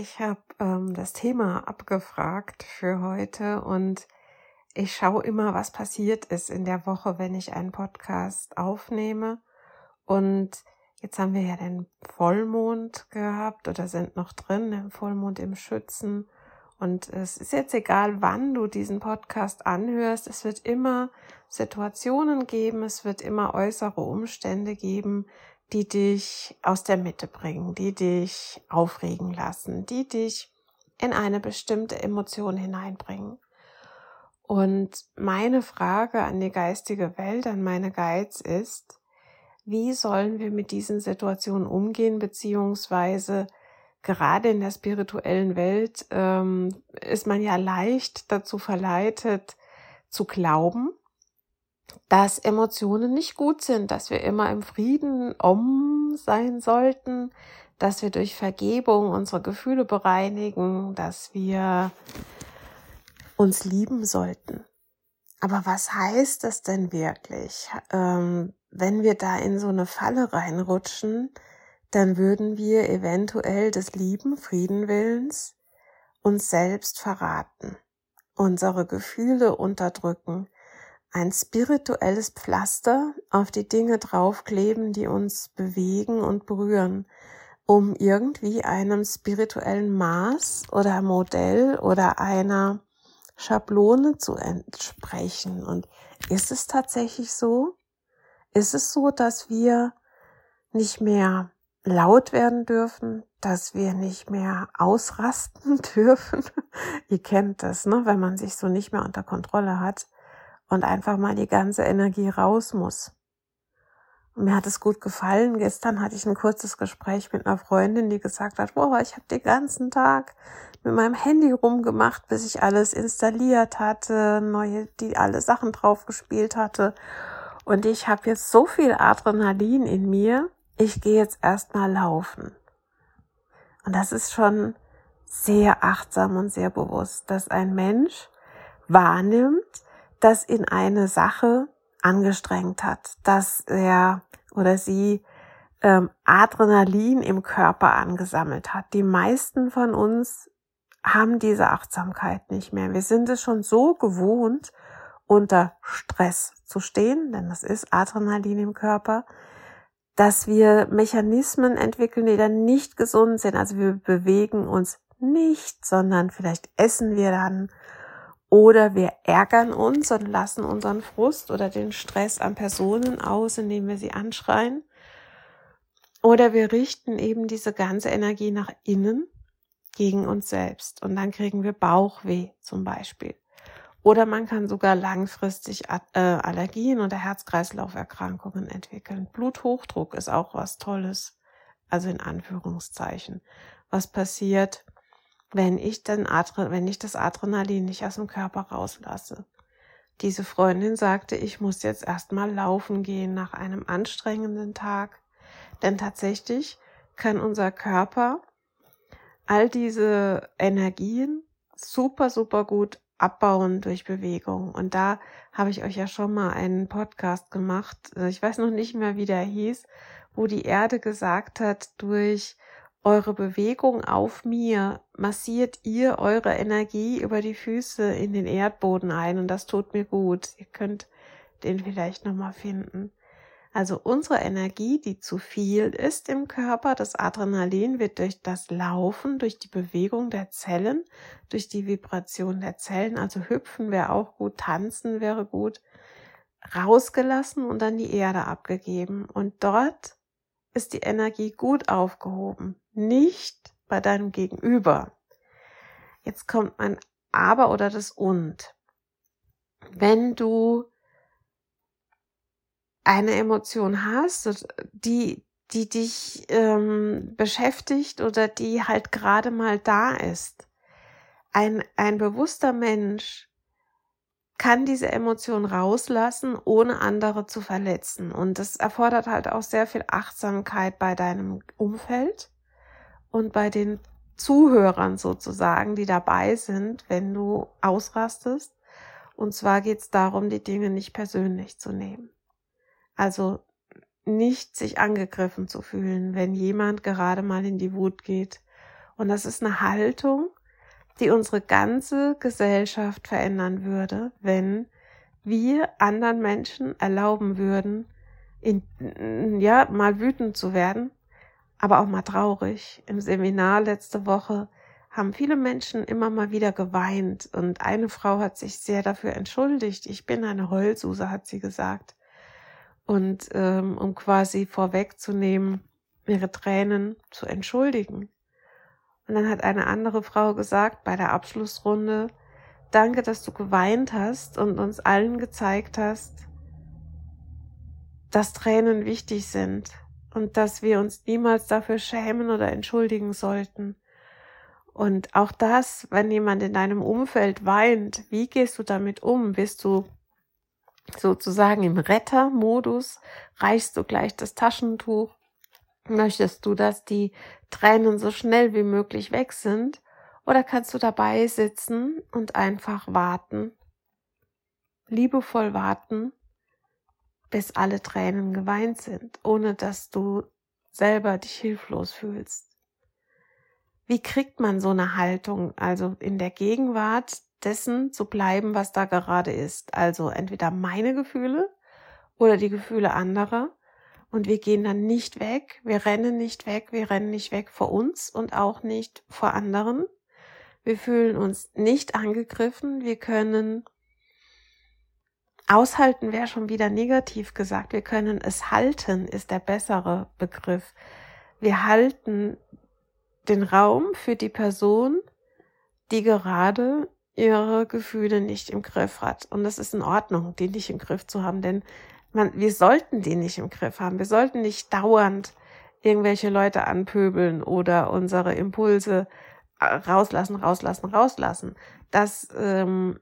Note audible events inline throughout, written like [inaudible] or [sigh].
Ich habe ähm, das Thema abgefragt für heute und ich schaue immer, was passiert ist in der Woche, wenn ich einen Podcast aufnehme. Und jetzt haben wir ja den Vollmond gehabt oder sind noch drin, den Vollmond im Schützen. Und es ist jetzt egal, wann du diesen Podcast anhörst. Es wird immer Situationen geben, es wird immer äußere Umstände geben, die dich aus der Mitte bringen, die dich aufregen lassen, die dich in eine bestimmte Emotion hineinbringen. Und meine Frage an die geistige Welt, an meine Geiz ist, wie sollen wir mit diesen Situationen umgehen, beziehungsweise gerade in der spirituellen Welt ähm, ist man ja leicht dazu verleitet zu glauben, dass Emotionen nicht gut sind, dass wir immer im Frieden um sein sollten, dass wir durch Vergebung unsere Gefühle bereinigen, dass wir uns lieben sollten. Aber was heißt das denn wirklich? Ähm, wenn wir da in so eine Falle reinrutschen, dann würden wir eventuell des lieben Friedenwillens uns selbst verraten, unsere Gefühle unterdrücken, ein spirituelles Pflaster auf die Dinge draufkleben, die uns bewegen und berühren, um irgendwie einem spirituellen Maß oder Modell oder einer Schablone zu entsprechen. Und ist es tatsächlich so? Ist es so, dass wir nicht mehr laut werden dürfen, dass wir nicht mehr ausrasten [laughs] dürfen? Ihr kennt das, ne? Wenn man sich so nicht mehr unter Kontrolle hat und einfach mal die ganze Energie raus muss. Und mir hat es gut gefallen. Gestern hatte ich ein kurzes Gespräch mit einer Freundin, die gesagt hat, boah, ich habe den ganzen Tag mit meinem Handy rumgemacht, bis ich alles installiert hatte, neue, die alle Sachen drauf gespielt hatte. Und ich habe jetzt so viel Adrenalin in mir, ich gehe jetzt erstmal laufen. Und das ist schon sehr achtsam und sehr bewusst, dass ein Mensch wahrnimmt, das in eine Sache angestrengt hat, dass er oder sie ähm, Adrenalin im Körper angesammelt hat. Die meisten von uns haben diese Achtsamkeit nicht mehr. Wir sind es schon so gewohnt, unter Stress zu stehen, denn das ist Adrenalin im Körper, dass wir Mechanismen entwickeln, die dann nicht gesund sind. Also wir bewegen uns nicht, sondern vielleicht essen wir dann oder wir ärgern uns und lassen unseren Frust oder den Stress an Personen aus, indem wir sie anschreien. Oder wir richten eben diese ganze Energie nach innen gegen uns selbst. Und dann kriegen wir Bauchweh zum Beispiel. Oder man kann sogar langfristig äh, Allergien oder Herz-Kreislauf-Erkrankungen entwickeln. Bluthochdruck ist auch was Tolles. Also in Anführungszeichen. Was passiert, wenn ich dann wenn ich das Adrenalin nicht aus dem Körper rauslasse. Diese Freundin sagte, ich muss jetzt erstmal laufen gehen nach einem anstrengenden Tag, denn tatsächlich kann unser Körper all diese Energien super, super gut abbauen durch Bewegung. Und da habe ich euch ja schon mal einen Podcast gemacht. Ich weiß noch nicht mehr, wie der hieß, wo die Erde gesagt hat, durch eure Bewegung auf mir massiert ihr eure Energie über die Füße in den Erdboden ein und das tut mir gut. Ihr könnt den vielleicht nochmal finden. Also unsere Energie, die zu viel ist im Körper, das Adrenalin wird durch das Laufen, durch die Bewegung der Zellen, durch die Vibration der Zellen, also hüpfen wäre auch gut, tanzen wäre gut, rausgelassen und an die Erde abgegeben. Und dort ist die Energie gut aufgehoben, nicht bei deinem Gegenüber. Jetzt kommt mein Aber oder das Und. Wenn du eine Emotion hast, die, die dich ähm, beschäftigt oder die halt gerade mal da ist. Ein, ein bewusster Mensch kann diese Emotion rauslassen, ohne andere zu verletzen. Und das erfordert halt auch sehr viel Achtsamkeit bei deinem Umfeld und bei den Zuhörern sozusagen, die dabei sind, wenn du ausrastest. Und zwar geht es darum, die Dinge nicht persönlich zu nehmen. Also nicht sich angegriffen zu fühlen, wenn jemand gerade mal in die Wut geht. Und das ist eine Haltung, die unsere ganze Gesellschaft verändern würde, wenn wir anderen Menschen erlauben würden, in, ja, mal wütend zu werden, aber auch mal traurig. Im Seminar letzte Woche haben viele Menschen immer mal wieder geweint und eine Frau hat sich sehr dafür entschuldigt. Ich bin eine Heulsuse, hat sie gesagt und ähm, um quasi vorwegzunehmen, ihre Tränen zu entschuldigen. Und dann hat eine andere Frau gesagt bei der Abschlussrunde, danke, dass du geweint hast und uns allen gezeigt hast, dass Tränen wichtig sind und dass wir uns niemals dafür schämen oder entschuldigen sollten. Und auch das, wenn jemand in deinem Umfeld weint, wie gehst du damit um? Bist du sozusagen im Rettermodus, reichst du gleich das Taschentuch. Möchtest du, dass die Tränen so schnell wie möglich weg sind? Oder kannst du dabei sitzen und einfach warten? Liebevoll warten, bis alle Tränen geweint sind, ohne dass du selber dich hilflos fühlst. Wie kriegt man so eine Haltung, also in der Gegenwart dessen zu bleiben, was da gerade ist. Also entweder meine Gefühle oder die Gefühle anderer. Und wir gehen dann nicht weg, wir rennen nicht weg, wir rennen nicht weg vor uns und auch nicht vor anderen. Wir fühlen uns nicht angegriffen, wir können aushalten wäre schon wieder negativ gesagt, wir können es halten, ist der bessere Begriff. Wir halten den Raum für die Person, die gerade ihre Gefühle nicht im Griff hat. Und es ist in Ordnung, die nicht im Griff zu haben, denn man, wir sollten die nicht im Griff haben. Wir sollten nicht dauernd irgendwelche Leute anpöbeln oder unsere Impulse äh, rauslassen, rauslassen, rauslassen. Das ähm,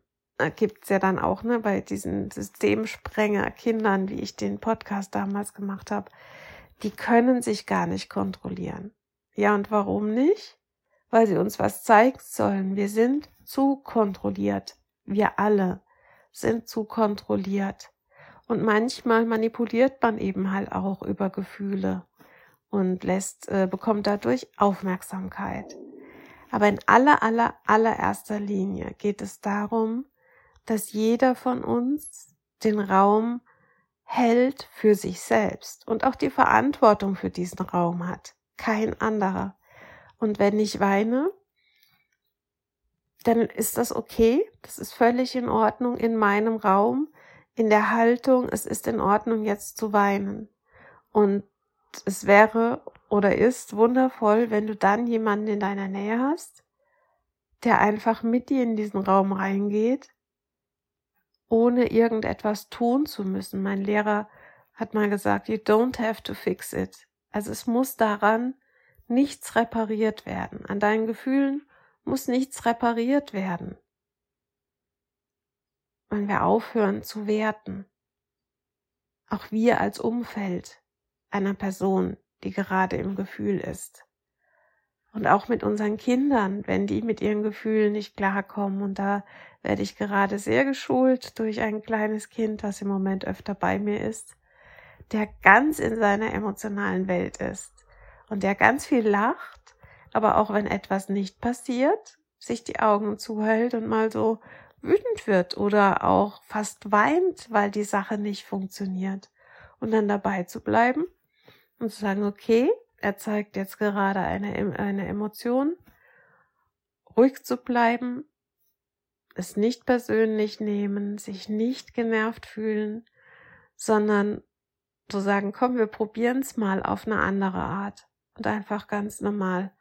gibt's ja dann auch ne, bei diesen Systemsprenger-Kindern, wie ich den Podcast damals gemacht habe. Die können sich gar nicht kontrollieren. Ja, und warum nicht? Weil sie uns was zeigen sollen. Wir sind zu kontrolliert. Wir alle sind zu kontrolliert. Und manchmal manipuliert man eben halt auch über Gefühle und lässt, äh, bekommt dadurch Aufmerksamkeit. Aber in aller, aller, allererster Linie geht es darum, dass jeder von uns den Raum hält für sich selbst und auch die Verantwortung für diesen Raum hat. Kein anderer. Und wenn ich weine, dann ist das okay. Das ist völlig in Ordnung in meinem Raum, in der Haltung, es ist in Ordnung jetzt zu weinen. Und es wäre oder ist wundervoll, wenn du dann jemanden in deiner Nähe hast, der einfach mit dir in diesen Raum reingeht, ohne irgendetwas tun zu müssen. Mein Lehrer hat mal gesagt, you don't have to fix it. Also es muss daran nichts repariert werden. An deinen Gefühlen muss nichts repariert werden. Wenn wir aufhören zu werten, auch wir als Umfeld einer Person, die gerade im Gefühl ist. Und auch mit unseren Kindern, wenn die mit ihren Gefühlen nicht klarkommen. Und da werde ich gerade sehr geschult durch ein kleines Kind, das im Moment öfter bei mir ist, der ganz in seiner emotionalen Welt ist und der ganz viel lacht aber auch wenn etwas nicht passiert, sich die Augen zuhält und mal so wütend wird oder auch fast weint, weil die Sache nicht funktioniert. Und dann dabei zu bleiben und zu sagen, okay, er zeigt jetzt gerade eine, eine Emotion, ruhig zu bleiben, es nicht persönlich nehmen, sich nicht genervt fühlen, sondern zu sagen, komm, wir probieren es mal auf eine andere Art und einfach ganz normal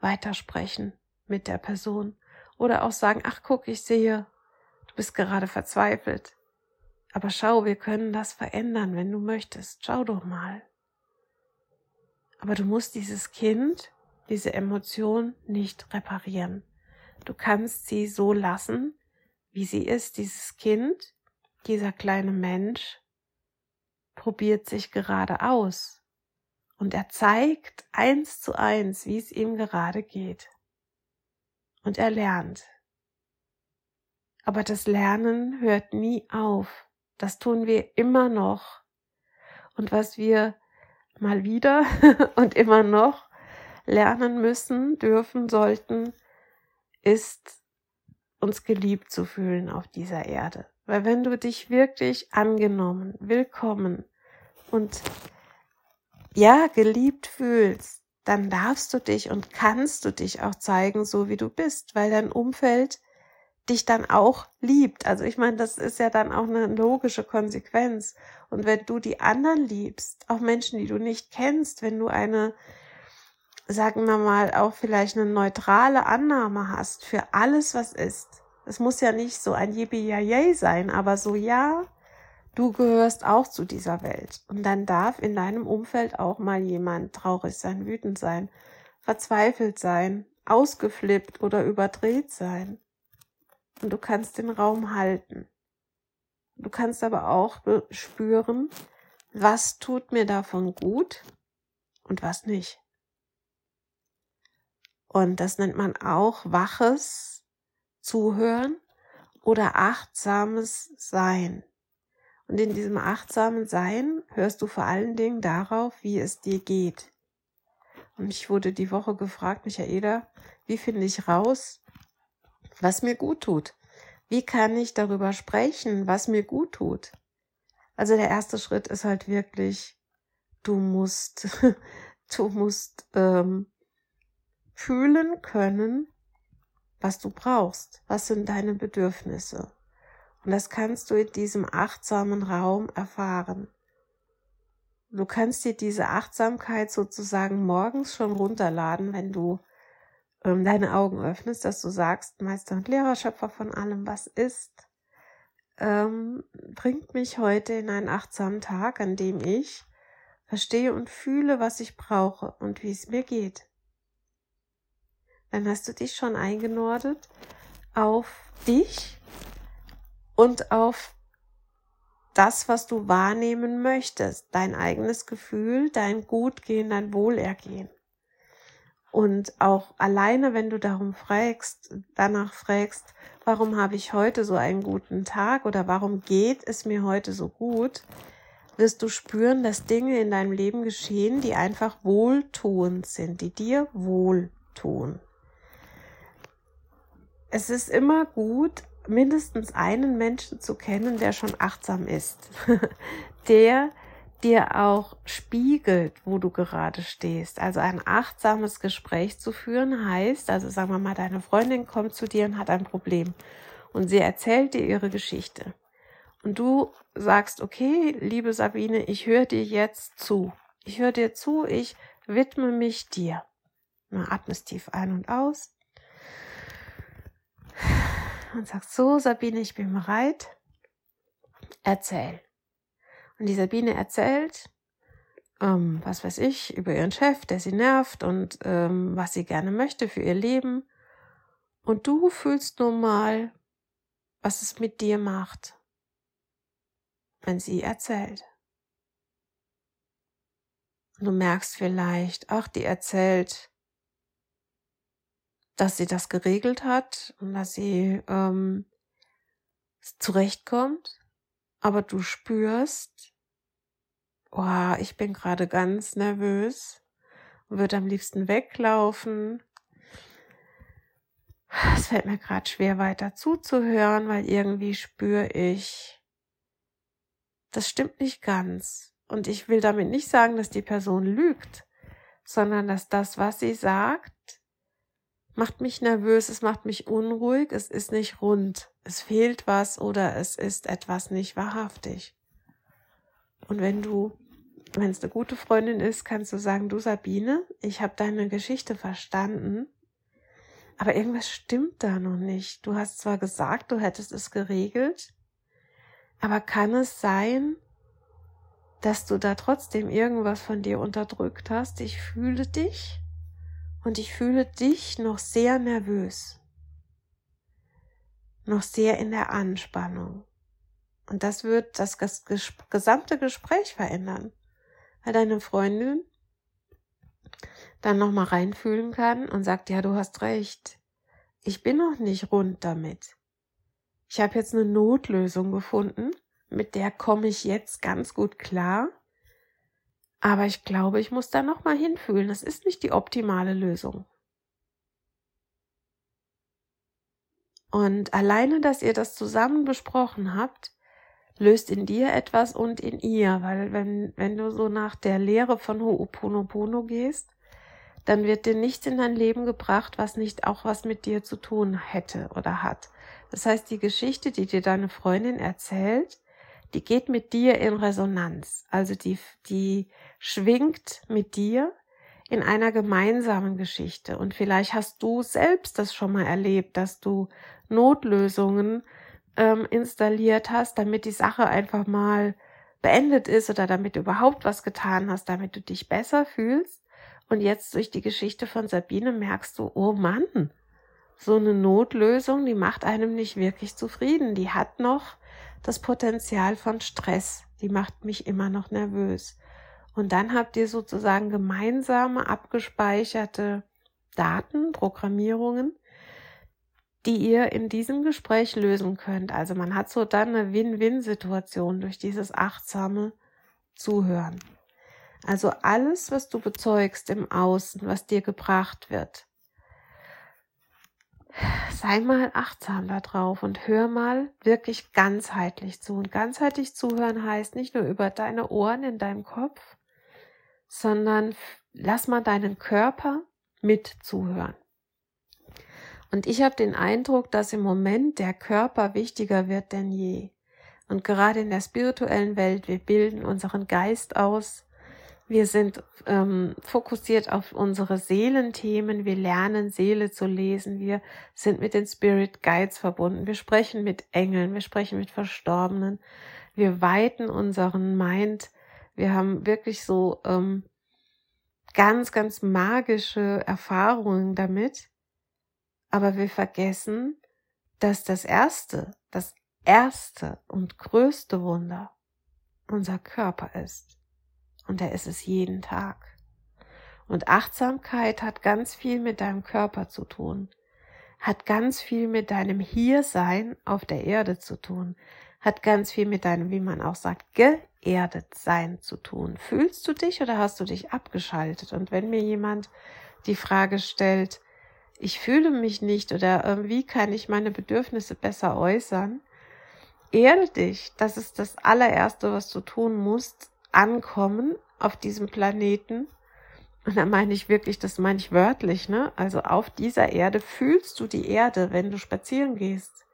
weitersprechen mit der Person. Oder auch sagen, ach guck, ich sehe, bist gerade verzweifelt. Aber schau, wir können das verändern, wenn du möchtest. Schau doch mal. Aber du musst dieses Kind, diese Emotion nicht reparieren. Du kannst sie so lassen, wie sie ist. Dieses Kind, dieser kleine Mensch, probiert sich gerade aus. Und er zeigt eins zu eins, wie es ihm gerade geht. Und er lernt. Aber das Lernen hört nie auf. Das tun wir immer noch. Und was wir mal wieder [laughs] und immer noch lernen müssen, dürfen, sollten, ist uns geliebt zu fühlen auf dieser Erde. Weil wenn du dich wirklich angenommen, willkommen und ja, geliebt fühlst, dann darfst du dich und kannst du dich auch zeigen, so wie du bist, weil dein Umfeld dich dann auch liebt. Also ich meine, das ist ja dann auch eine logische Konsequenz. Und wenn du die anderen liebst, auch Menschen, die du nicht kennst, wenn du eine, sagen wir mal, auch vielleicht eine neutrale Annahme hast für alles, was ist. Es muss ja nicht so ein Yippie sein, aber so ja, du gehörst auch zu dieser Welt. Und dann darf in deinem Umfeld auch mal jemand traurig sein, wütend sein, verzweifelt sein, ausgeflippt oder überdreht sein und du kannst den Raum halten. Du kannst aber auch spüren, was tut mir davon gut und was nicht. Und das nennt man auch waches Zuhören oder achtsames Sein. Und in diesem achtsamen Sein hörst du vor allen Dingen darauf, wie es dir geht. Und ich wurde die Woche gefragt, Michaela, wie finde ich raus, was mir gut tut. Wie kann ich darüber sprechen, was mir gut tut? Also der erste Schritt ist halt wirklich, du musst, [laughs] du musst ähm, fühlen können, was du brauchst, was sind deine Bedürfnisse. Und das kannst du in diesem achtsamen Raum erfahren. Du kannst dir diese Achtsamkeit sozusagen morgens schon runterladen, wenn du ähm, deine Augen öffnest, dass du sagst, Meister und Lehrer, Schöpfer von allem, was ist, ähm, bringt mich heute in einen achtsamen Tag, an dem ich verstehe und fühle, was ich brauche und wie es mir geht. Dann hast du dich schon eingenordet auf dich und auf das, was du wahrnehmen möchtest, dein eigenes Gefühl, dein Gutgehen, dein Wohlergehen. Und auch alleine, wenn du darum fragst, danach fragst, warum habe ich heute so einen guten Tag oder warum geht es mir heute so gut, wirst du spüren, dass Dinge in deinem Leben geschehen, die einfach wohltuend sind, die dir wohltun. Es ist immer gut, mindestens einen Menschen zu kennen, der schon achtsam ist, [laughs] der dir auch spiegelt, wo du gerade stehst. Also ein achtsames Gespräch zu führen heißt, also sagen wir mal, deine Freundin kommt zu dir und hat ein Problem und sie erzählt dir ihre Geschichte. Und du sagst, okay, liebe Sabine, ich höre dir jetzt zu. Ich höre dir zu, ich widme mich dir. Na, atmest tief ein und aus. Und sagst so, Sabine, ich bin bereit. Erzähl. Und die Sabine erzählt, ähm, was weiß ich, über ihren Chef, der sie nervt und ähm, was sie gerne möchte für ihr Leben. Und du fühlst nun mal, was es mit dir macht, wenn sie erzählt. Und du merkst vielleicht, ach, die erzählt, dass sie das geregelt hat und dass sie ähm, zurechtkommt aber du spürst, oh, ich bin gerade ganz nervös und würde am liebsten weglaufen, es fällt mir gerade schwer weiter zuzuhören, weil irgendwie spüre ich, das stimmt nicht ganz. Und ich will damit nicht sagen, dass die Person lügt, sondern dass das, was sie sagt, macht mich nervös, es macht mich unruhig, es ist nicht rund, es fehlt was oder es ist etwas nicht wahrhaftig. Und wenn du, wenn es eine gute Freundin ist, kannst du sagen, du Sabine, ich habe deine Geschichte verstanden, aber irgendwas stimmt da noch nicht. Du hast zwar gesagt, du hättest es geregelt, aber kann es sein, dass du da trotzdem irgendwas von dir unterdrückt hast? Ich fühle dich und ich fühle dich noch sehr nervös, noch sehr in der Anspannung. Und das wird das gesamte Gespräch verändern, weil deine Freundin dann nochmal reinfühlen kann und sagt, ja, du hast recht, ich bin noch nicht rund damit. Ich habe jetzt eine Notlösung gefunden, mit der komme ich jetzt ganz gut klar. Aber ich glaube, ich muss da nochmal hinfühlen. Das ist nicht die optimale Lösung. Und alleine, dass ihr das zusammen besprochen habt, löst in dir etwas und in ihr, weil wenn, wenn du so nach der Lehre von Ho'oponopono gehst, dann wird dir nichts in dein Leben gebracht, was nicht auch was mit dir zu tun hätte oder hat. Das heißt, die Geschichte, die dir deine Freundin erzählt, die geht mit dir in Resonanz. Also die, die schwingt mit dir in einer gemeinsamen Geschichte. Und vielleicht hast du selbst das schon mal erlebt, dass du Notlösungen ähm, installiert hast, damit die Sache einfach mal beendet ist oder damit du überhaupt was getan hast, damit du dich besser fühlst. Und jetzt durch die Geschichte von Sabine merkst du, oh Mann, so eine Notlösung, die macht einem nicht wirklich zufrieden. Die hat noch das Potenzial von Stress. Die macht mich immer noch nervös. Und dann habt ihr sozusagen gemeinsame abgespeicherte Daten, Programmierungen, die ihr in diesem Gespräch lösen könnt. Also man hat so dann eine Win-Win-Situation durch dieses achtsame Zuhören. Also alles, was du bezeugst im Außen, was dir gebracht wird, sei mal achtsam darauf und hör mal wirklich ganzheitlich zu. Und ganzheitlich zuhören heißt nicht nur über deine Ohren in deinem Kopf, sondern lass mal deinen Körper mit zuhören. Und ich habe den Eindruck, dass im Moment der Körper wichtiger wird denn je. Und gerade in der spirituellen Welt, wir bilden unseren Geist aus, wir sind ähm, fokussiert auf unsere Seelenthemen. Wir lernen Seele zu lesen. Wir sind mit den Spirit Guides verbunden. Wir sprechen mit Engeln. Wir sprechen mit Verstorbenen. Wir weiten unseren Mind. Wir haben wirklich so ähm, ganz, ganz magische Erfahrungen damit. Aber wir vergessen, dass das erste, das erste und größte Wunder unser Körper ist. Und er ist es jeden Tag. Und Achtsamkeit hat ganz viel mit deinem Körper zu tun, hat ganz viel mit deinem Hiersein auf der Erde zu tun, hat ganz viel mit deinem, wie man auch sagt, geerdet sein zu tun. Fühlst du dich oder hast du dich abgeschaltet? Und wenn mir jemand die Frage stellt, ich fühle mich nicht oder wie kann ich meine Bedürfnisse besser äußern, erde dich. Das ist das allererste, was du tun musst, ankommen auf diesem Planeten. Und da meine ich wirklich, das meine ich wörtlich, ne? Also auf dieser Erde fühlst du die Erde, wenn du spazieren gehst.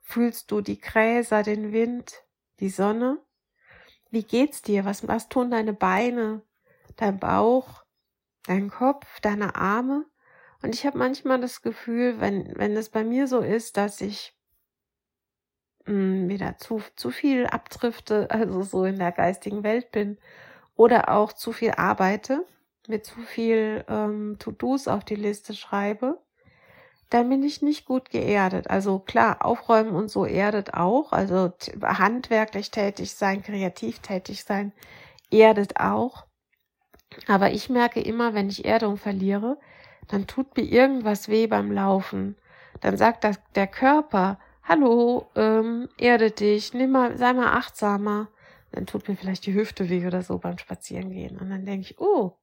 Fühlst du die Gräser, den Wind, die Sonne? Wie geht's dir? Was, was tun deine Beine, dein Bauch, dein Kopf, deine Arme? Und ich habe manchmal das Gefühl, wenn, wenn es bei mir so ist, dass ich mh, hm, wieder zu, zu viel abdrifte, [laughs] also so in der geistigen Welt bin oder auch zu viel arbeite, mir zu viel ähm, To-Dos auf die Liste schreibe, dann bin ich nicht gut geerdet. Also klar, aufräumen und so erdet auch, also handwerklich tätig sein, kreativ tätig sein, erdet auch. Aber ich merke immer, wenn ich Erdung verliere, dann tut mir irgendwas weh beim Laufen. Dann sagt das, der Körper, hallo, ähm, erde dich, nimm mal, sei mal achtsamer. Dann tut mir vielleicht die Hüfte weh oder so beim Spazierengehen. Und dann denke ich, oh,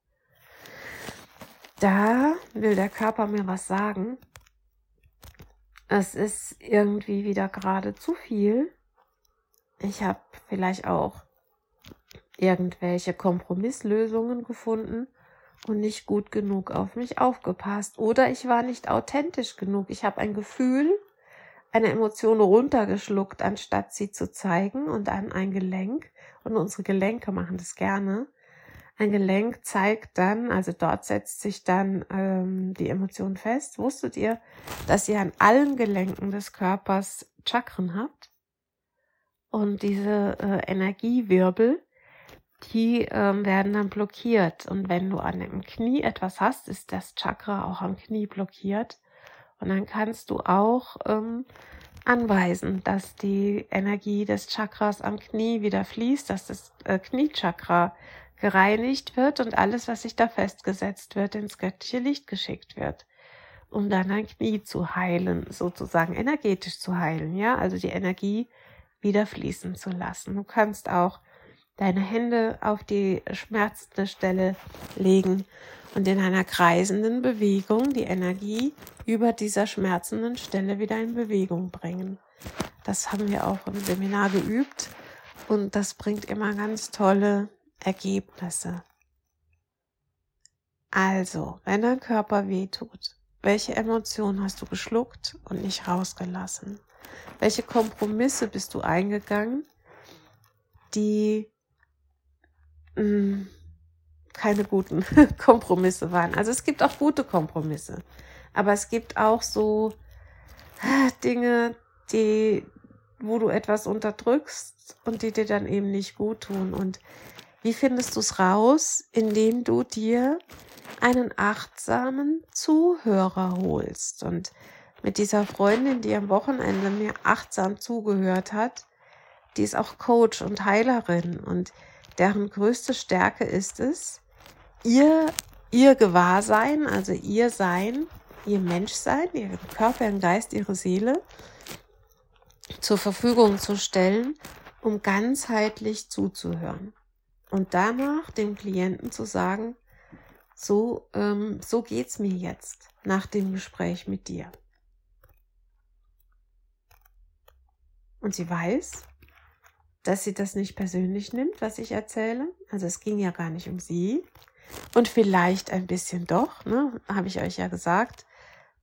da will der Körper mir was sagen. es ist irgendwie wieder gerade zu viel. Ich habe vielleicht auch irgendwelche Kompromisslösungen gefunden und nicht gut genug auf mich aufgepasst. Oder ich war nicht authentisch genug. Ich habe ein Gefühl, eine Emotion runtergeschluckt, anstatt sie zu zeigen und dann ein Gelenk. Und unsere Gelenke machen das gerne. Ein Gelenk zeigt dann, also dort setzt sich dann ähm, die Emotion fest. Wusstet ihr, dass ihr an allen Gelenken des Körpers Chakren habt? Und diese äh, Energiewirbel, die ähm, werden dann blockiert. Und wenn du an dem Knie etwas hast, ist das Chakra auch am Knie blockiert. Und dann kannst du auch ähm, anweisen, dass die Energie des Chakras am Knie wieder fließt, dass das äh, Kniechakra gereinigt wird und alles, was sich da festgesetzt wird, ins göttliche Licht geschickt wird, um dann ein Knie zu heilen, sozusagen energetisch zu heilen, ja, also die Energie wieder fließen zu lassen. Du kannst auch deine Hände auf die schmerzende Stelle legen und in einer kreisenden Bewegung die Energie über dieser schmerzenden Stelle wieder in Bewegung bringen. Das haben wir auch im Seminar geübt und das bringt immer ganz tolle Ergebnisse. Also, wenn dein Körper weh tut, welche Emotionen hast du geschluckt und nicht rausgelassen? Welche Kompromisse bist du eingegangen, die mh, hm, keine guten [laughs] Kompromisse waren. Also es gibt auch gute Kompromisse, aber es gibt auch so äh, Dinge, die, wo du etwas unterdrückst und die dir dann eben nicht gut tun. Und wie findest du es raus, indem du dir einen achtsamen Zuhörer holst? Und mit dieser Freundin, die am Wochenende mir achtsam zugehört hat, die ist auch Coach und Heilerin und deren größte Stärke ist es, ihr, ihr Gewahrsein, also ihr Sein, ihr Menschsein, ihren Körper, ihren Geist, ihre Seele zur Verfügung zu stellen, um ganzheitlich zuzuhören. Und danach dem Klienten zu sagen, so, ähm, so geht's mir jetzt nach dem Gespräch mit dir. Und sie weiß, dass sie das nicht persönlich nimmt, was ich erzähle. Also es ging ja gar nicht um sie. Und vielleicht ein bisschen doch, ne? habe ich euch ja gesagt.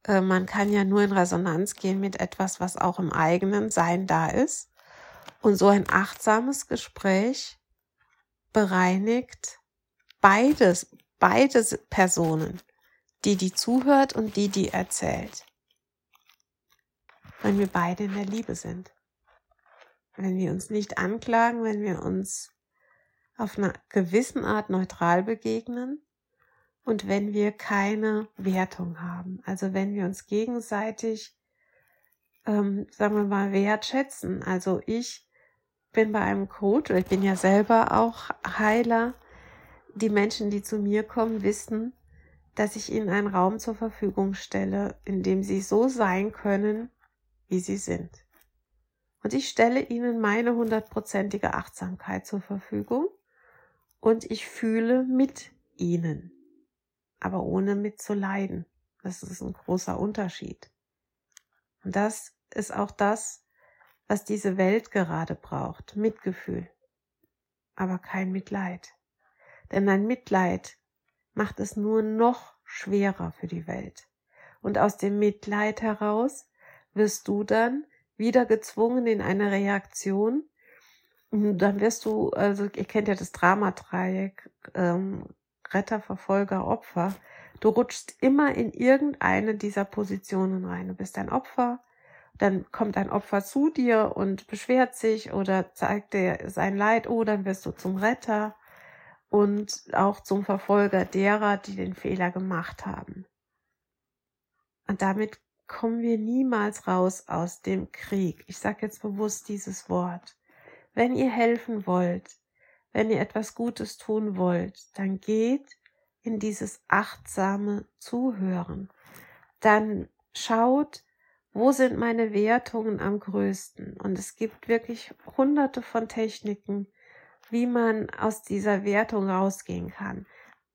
Äh, man kann ja nur in Resonanz gehen mit etwas, was auch im eigenen Sein da ist. Und so ein achtsames Gespräch bereinigt beides, beide Personen, die die zuhört und die die erzählt. Wenn wir beide in der Liebe sind wenn wir uns nicht anklagen, wenn wir uns auf eine gewissen Art neutral begegnen und wenn wir keine Wertung haben. Also wenn wir uns gegenseitig, ähm, sagen wir mal, wertschätzen. Also ich bin bei einem Coach, oder ich bin ja selber auch Heiler. Die Menschen, die zu mir kommen, wissen, dass ich ihnen einen Raum zur Verfügung stelle, in dem sie so sein können, wie sie sind. Und ich stelle ihnen meine hundertprozentige Achtsamkeit zur Verfügung und ich fühle mit ihnen, aber ohne mitzuleiden. Das ist ein großer Unterschied. Und das ist auch das, was diese Welt gerade braucht. Mitgefühl, aber kein Mitleid. Denn ein Mitleid macht es nur noch schwerer für die Welt. Und aus dem Mitleid heraus wirst du dann wieder gezwungen in eine Reaktion. Dann wirst du, also ihr kennt ja das Dramadreieck, ähm, Retter, Verfolger, Opfer. Du rutschst immer in irgendeine dieser Positionen rein. Du bist ein Opfer, dann kommt ein Opfer zu dir und beschwert sich oder zeigt dir sein Leid, oh, dann wirst du zum Retter und auch zum Verfolger derer, die den Fehler gemacht haben. Und damit kommen wir niemals raus aus dem Krieg. Ich sage jetzt bewusst dieses Wort. Wenn ihr helfen wollt, wenn ihr etwas Gutes tun wollt, dann geht in dieses achtsame Zuhören. Dann schaut, wo sind meine Wertungen am größten? Und es gibt wirklich hunderte von Techniken, wie man aus dieser Wertung rausgehen kann.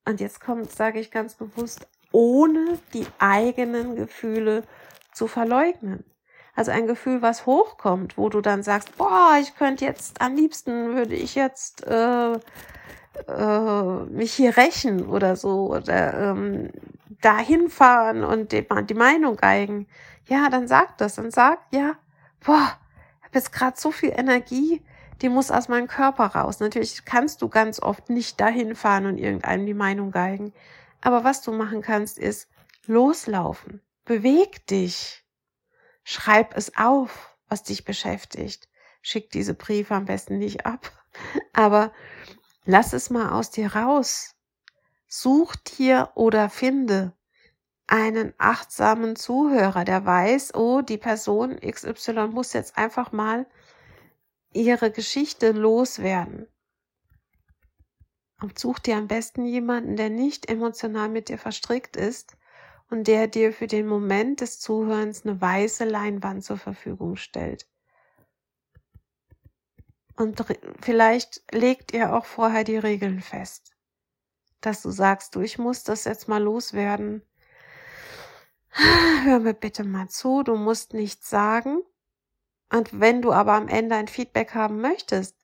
Und jetzt kommt, sage ich ganz bewusst, ohne die eigenen Gefühle zu verleugnen. Also ein Gefühl, was hochkommt, wo du dann sagst, boah, ich könnte jetzt, am liebsten würde ich jetzt äh, äh, mich hier rächen oder so oder ähm, dahin fahren und die, die Meinung geigen. Ja, dann sag das, dann sag, ja, boah, ich habe jetzt gerade so viel Energie, die muss aus meinem Körper raus. Natürlich kannst du ganz oft nicht dahin fahren und irgendeinem die Meinung geigen. Aber was du machen kannst, ist loslaufen. Beweg dich. Schreib es auf, was dich beschäftigt. Schick diese Briefe am besten nicht ab. [laughs] Aber lass es mal aus dir raus. Such dir oder finde einen achtsamen Zuhörer, der weiß, oh, die Person XY muss jetzt einfach mal ihre Geschichte loswerden. Und such dir am besten jemanden, der nicht emotional mit dir verstrickt ist und der dir für den Moment des Zuhörens eine weiße Leinwand zur Verfügung stellt. Und vielleicht legt ihr auch vorher die Regeln fest, dass du sagst, du, ich muss das jetzt mal loswerden. [sighs] Hör mir bitte mal zu, du musst nichts sagen, und wenn du aber am Ende ein Feedback haben möchtest,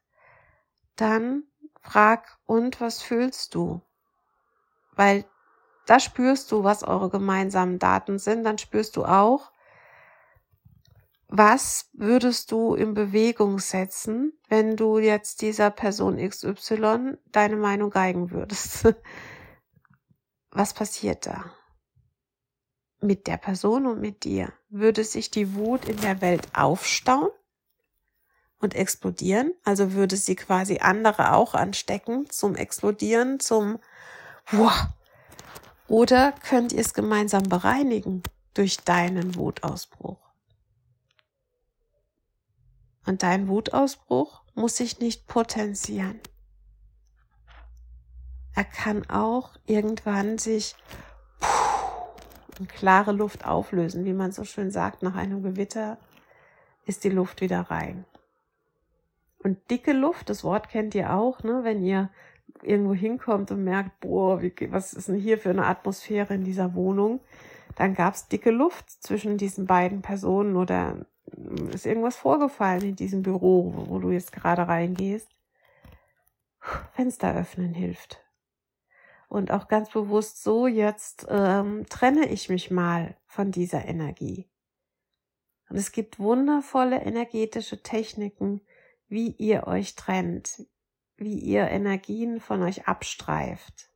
dann frag, und was fühlst du? Weil da spürst du, was eure gemeinsamen Daten sind, dann spürst du auch, was würdest du in Bewegung setzen, wenn du jetzt dieser Person XY deine Meinung geigen würdest? [laughs] Was passiert da? mit der Person und mit dir, würde sich die Wut in der Welt aufstauen und explodieren, also würde sie quasi andere auch anstecken zum Explodieren, zum wow. Oder könnt ihr es gemeinsam bereinigen durch deinen Wutausbruch? Und dein Wutausbruch muss sich nicht potenzieren. Er kann auch irgendwann sich in klare Luft auflösen. Wie man so schön sagt, nach einem Gewitter ist die Luft wieder rein. Und dicke Luft, das Wort kennt ihr auch, ne? wenn ihr irgendwo hinkommt und merkt, boah, wie, was ist denn hier für eine Atmosphäre in dieser Wohnung? Dann gab's dicke Luft zwischen diesen beiden Personen oder ist irgendwas vorgefallen in diesem Büro, wo du jetzt gerade reingehst. Fenster öffnen hilft und auch ganz bewusst so, jetzt ähm, trenne ich mich mal von dieser Energie. Und es gibt wundervolle energetische Techniken, wie ihr euch trennt, wie ihr Energien von euch abstreift.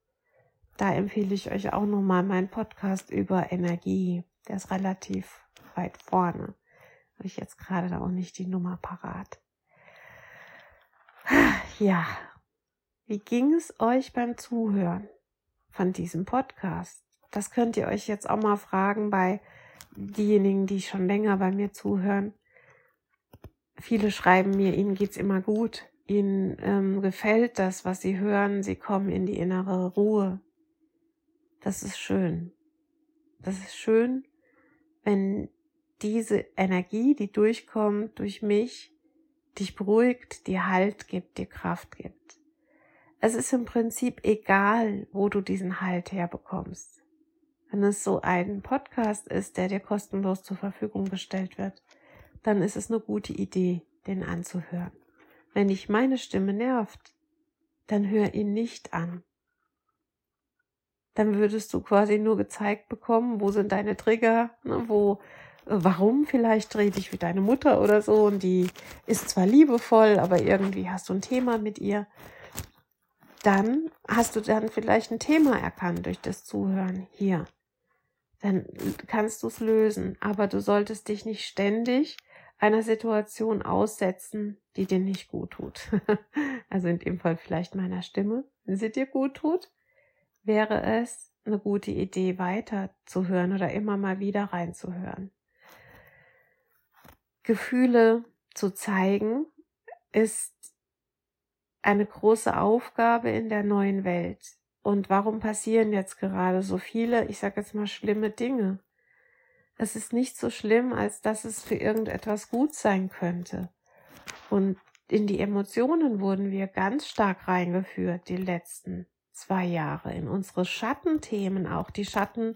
Da empfehle ich euch auch nochmal meinen Podcast über Energie. Der ist relativ weit vorne. Habe ich jetzt gerade da auch nicht die Nummer parat. Ja, wie ging es euch beim Zuhören? von diesem Podcast? Das könnt ihr euch jetzt auch mal fragen bei diejenigen, die schon länger bei mir zuhören. Viele schreiben mir, ihnen geht's immer gut, ihnen ähm, gefällt das, was sie hören, sie kommen in die innere Ruhe. Das ist schön. Das ist schön, wenn diese Energie, die durchkommt durch mich, dich beruhigt, dir Halt gibt, dir Kraft gibt. Es ist im Prinzip egal, wo du diesen Halt herbekommst. Wenn es so ein Podcast ist, der dir kostenlos zur Verfügung gestellt wird, dann ist es eine gute Idee, den anzuhören. Wenn dich meine Stimme nervt, dann hör ihn nicht an. Dann würdest du quasi nur gezeigt bekommen, wo sind deine Trigger, ne, wo, warum vielleicht dreh dich wie deine Mutter oder so und die ist zwar liebevoll, aber irgendwie hast du ein Thema mit ihr dann hast du dann vielleicht ein Thema erkannt durch das Zuhören hier. Dann kannst du es lösen, aber du solltest dich nicht ständig einer Situation aussetzen, die dir nicht gut tut. [laughs] also in dem Fall vielleicht meiner Stimme. Wenn sie dir gut tut, wäre es eine gute Idee, weiter zu hören oder immer mal wieder reinzuhören. Gefühle zu zeigen ist eine große Aufgabe in der neuen Welt. Und warum passieren jetzt gerade so viele, ich sage jetzt mal, schlimme Dinge? Es ist nicht so schlimm, als dass es für irgendetwas gut sein könnte. Und in die Emotionen wurden wir ganz stark reingeführt, die letzten zwei Jahre, in unsere Schattenthemen auch, die Schatten,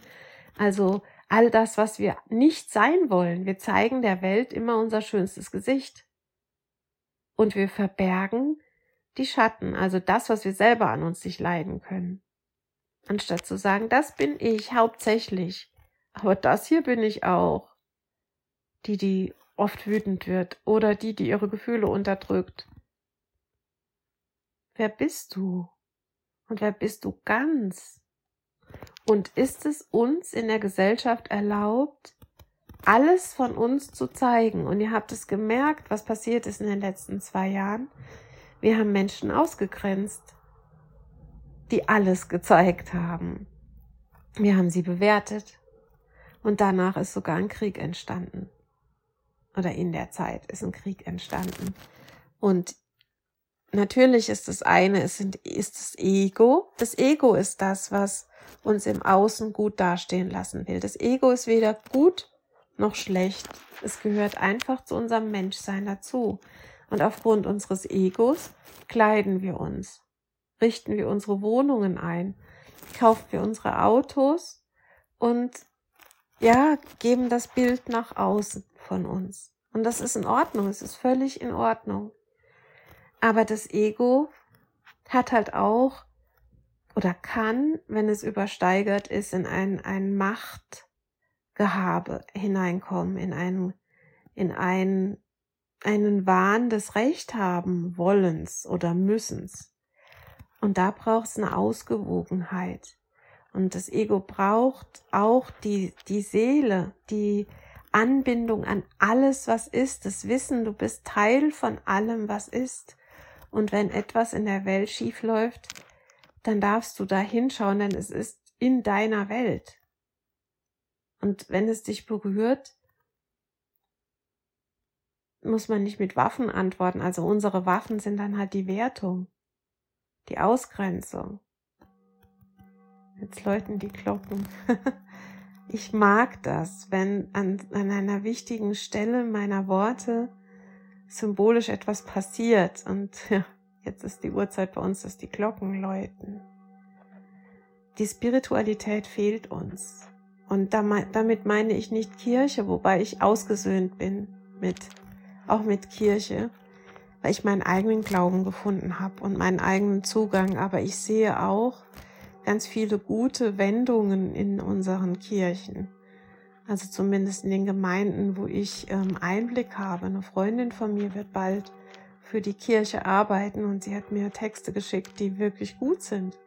also all das, was wir nicht sein wollen. Wir zeigen der Welt immer unser schönstes Gesicht. Und wir verbergen die Schatten, also das, was wir selber an uns nicht leiden können. Anstatt zu sagen, das bin ich hauptsächlich, aber das hier bin ich auch. Die, die oft wütend wird oder die, die ihre Gefühle unterdrückt. Wer bist du? Und wer bist du ganz? Und ist es uns in der Gesellschaft erlaubt, alles von uns zu zeigen? Und ihr habt es gemerkt, was passiert ist in den letzten zwei Jahren. Wir haben Menschen ausgegrenzt, die alles gezeigt haben. Wir haben sie bewertet. Und danach ist sogar ein Krieg entstanden. Oder in der Zeit ist ein Krieg entstanden. Und natürlich ist das eine, ist, ist das Ego. Das Ego ist das, was uns im Außen gut dastehen lassen will. Das Ego ist weder gut noch schlecht. Es gehört einfach zu unserem Menschsein dazu. Und aufgrund unseres Egos kleiden wir uns, richten wir unsere Wohnungen ein, kaufen wir unsere Autos und ja, geben das Bild nach außen von uns. Und das ist in Ordnung, es ist völlig in Ordnung. Aber das Ego hat halt auch oder kann, wenn es übersteigert ist, in ein, ein Machtgehabe hineinkommen, in einen, in einen, einen Wahn des Recht haben Wollens oder Müssens. Und da braucht es eine Ausgewogenheit. Und das Ego braucht auch die, die Seele, die Anbindung an alles, was ist, das Wissen, du bist Teil von allem, was ist. Und wenn etwas in der Welt schief läuft, dann darfst du da hinschauen, denn es ist in deiner Welt. Und wenn es dich berührt, muss man nicht mit Waffen antworten. Also unsere Waffen sind dann halt die Wertung, die Ausgrenzung. Jetzt läuten die Glocken. [laughs] ich mag das, wenn an, an einer wichtigen Stelle meiner Worte symbolisch etwas passiert. Und [laughs] ja, Jetzt ist die Uhrzeit bei uns, dass die Glocken läuten. Die Spiritualität fehlt uns. Und damit meine ich nicht Kirche, wobei ich ausgesöhnt bin mit, auch mit Kirche, weil ich meinen eigenen Glauben gefunden habe und meinen eigenen Zugang. Aber ich sehe auch ganz viele gute Wendungen in unseren Kirchen. Also zumindest in den Gemeinden, wo ich ähm, Einblick habe. Eine Freundin von mir wird bald für die Kirche arbeiten und sie hat mir Texte geschickt, die wirklich gut sind.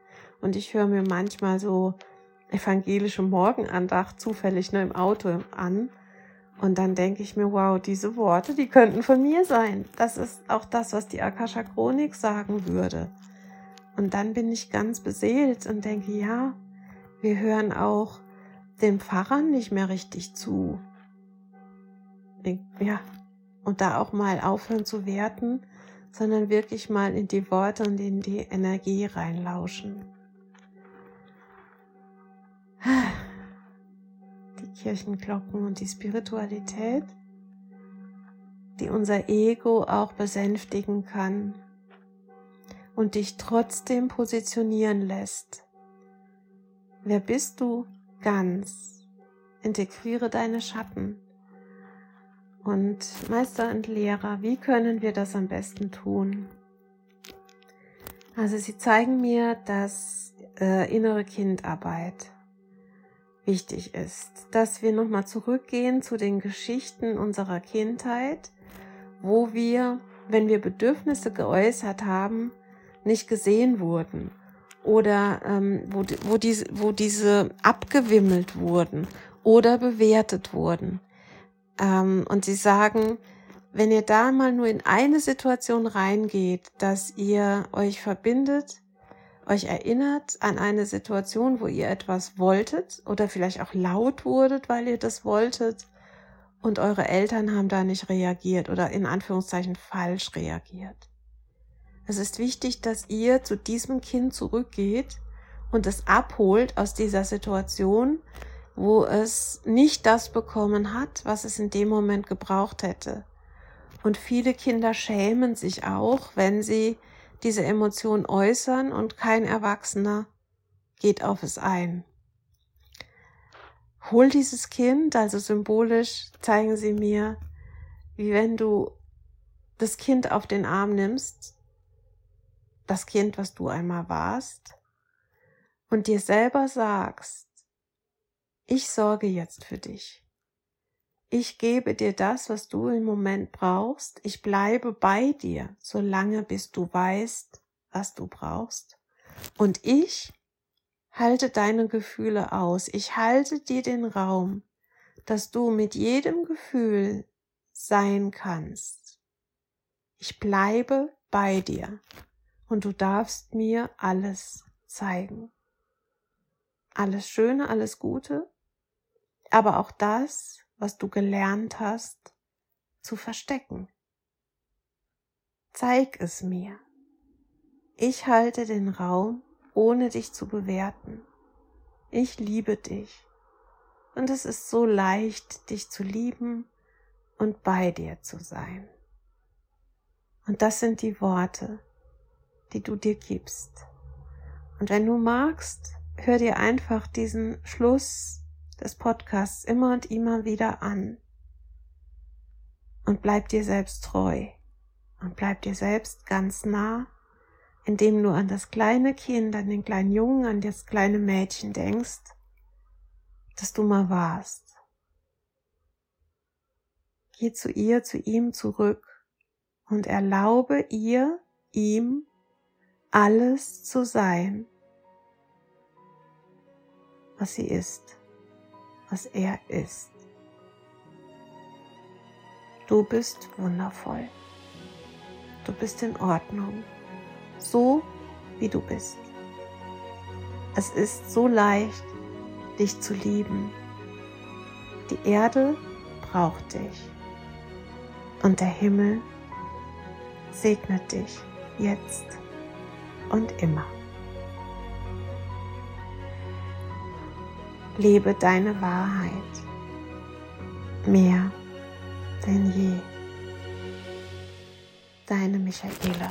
Und ich höre mir manchmal so evangelische Morgenandacht zufällig nur im Auto an. Und dann denke ich mir, wow, diese Worte, die könnten von mir sein. Das ist auch das, was die Akasha Chronik sagen würde. Und dann bin ich ganz beseelt und denke, ja, wir hören auch den Pfarrern nicht mehr richtig zu. Ja, und da auch mal aufhören zu werten, sondern wirklich mal in die Worte und in die Energie reinlauschen. Die Kirchenglocken und die Spiritualität, die unser Ego auch besänftigen kann und dich trotzdem positionieren lässt. Wer bist du ganz? Integriere deine Schatten und Meister und Lehrer, wie können wir das am besten tun? Also sie zeigen mir, dass äh, innere Kindarbeit wichtig ist, dass wir nochmal zurückgehen zu den Geschichten unserer Kindheit, wo wir, wenn wir Bedürfnisse geäußert haben, nicht gesehen wurden oder ähm, wo, wo, diese, wo diese abgewimmelt wurden oder bewertet wurden. Ähm, und sie sagen, wenn ihr da mal nur in eine Situation reingeht, dass ihr euch verbindet, euch erinnert an eine Situation, wo ihr etwas wolltet oder vielleicht auch laut wurdet, weil ihr das wolltet und eure Eltern haben da nicht reagiert oder in Anführungszeichen falsch reagiert. Es ist wichtig, dass ihr zu diesem Kind zurückgeht und es abholt aus dieser Situation, wo es nicht das bekommen hat, was es in dem Moment gebraucht hätte. Und viele Kinder schämen sich auch, wenn sie diese Emotion äußern und kein Erwachsener geht auf es ein. hol dieses Kind, also symbolisch zeigen sie mir, wie wenn du das Kind auf den Arm nimmst, das Kind, was du einmal warst, und dir selber sagst, ich sorge jetzt für dich. Ich gebe dir das, was du im Moment brauchst. Ich bleibe bei dir, solange bis du weißt, was du brauchst. Und ich halte deine Gefühle aus. Ich halte dir den Raum, dass du mit jedem Gefühl sein kannst. Ich bleibe bei dir und du darfst mir alles zeigen. Alles Schöne, alles Gute, aber auch das, was du gelernt hast, zu verstecken. Zeig es mir. Ich halte den Raum ohne dich zu bewerten. Ich liebe dich. Und es ist so leicht, dich zu lieben und bei dir zu sein. Und das sind die Worte, die du dir gibst. Und wenn du magst, hör dir einfach diesen Schluss des Podcasts immer und immer wieder an. Und bleib dir selbst treu. Und bleib dir selbst ganz nah indem du an das kleine Kind, an den kleinen Jungen, an das kleine Mädchen denkst, dass du mal warst. Geh zu ihr, zu ihm zurück und erlaube ihr, ihm alles zu sein, was sie ist, was er ist. Du bist wundervoll. Du bist in Ordnung so wie du bist. Es ist so leicht, dich zu lieben. Die Erde braucht dich und der Himmel segnet dich jetzt und immer. Lebe deine Wahrheit mehr denn je. Deine Michaela.